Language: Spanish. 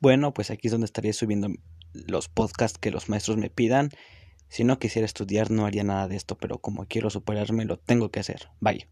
bueno, pues aquí es donde estaría subiendo los podcasts que los maestros me pidan. Si no quisiera estudiar no haría nada de esto, pero como quiero superarme lo tengo que hacer. Bye.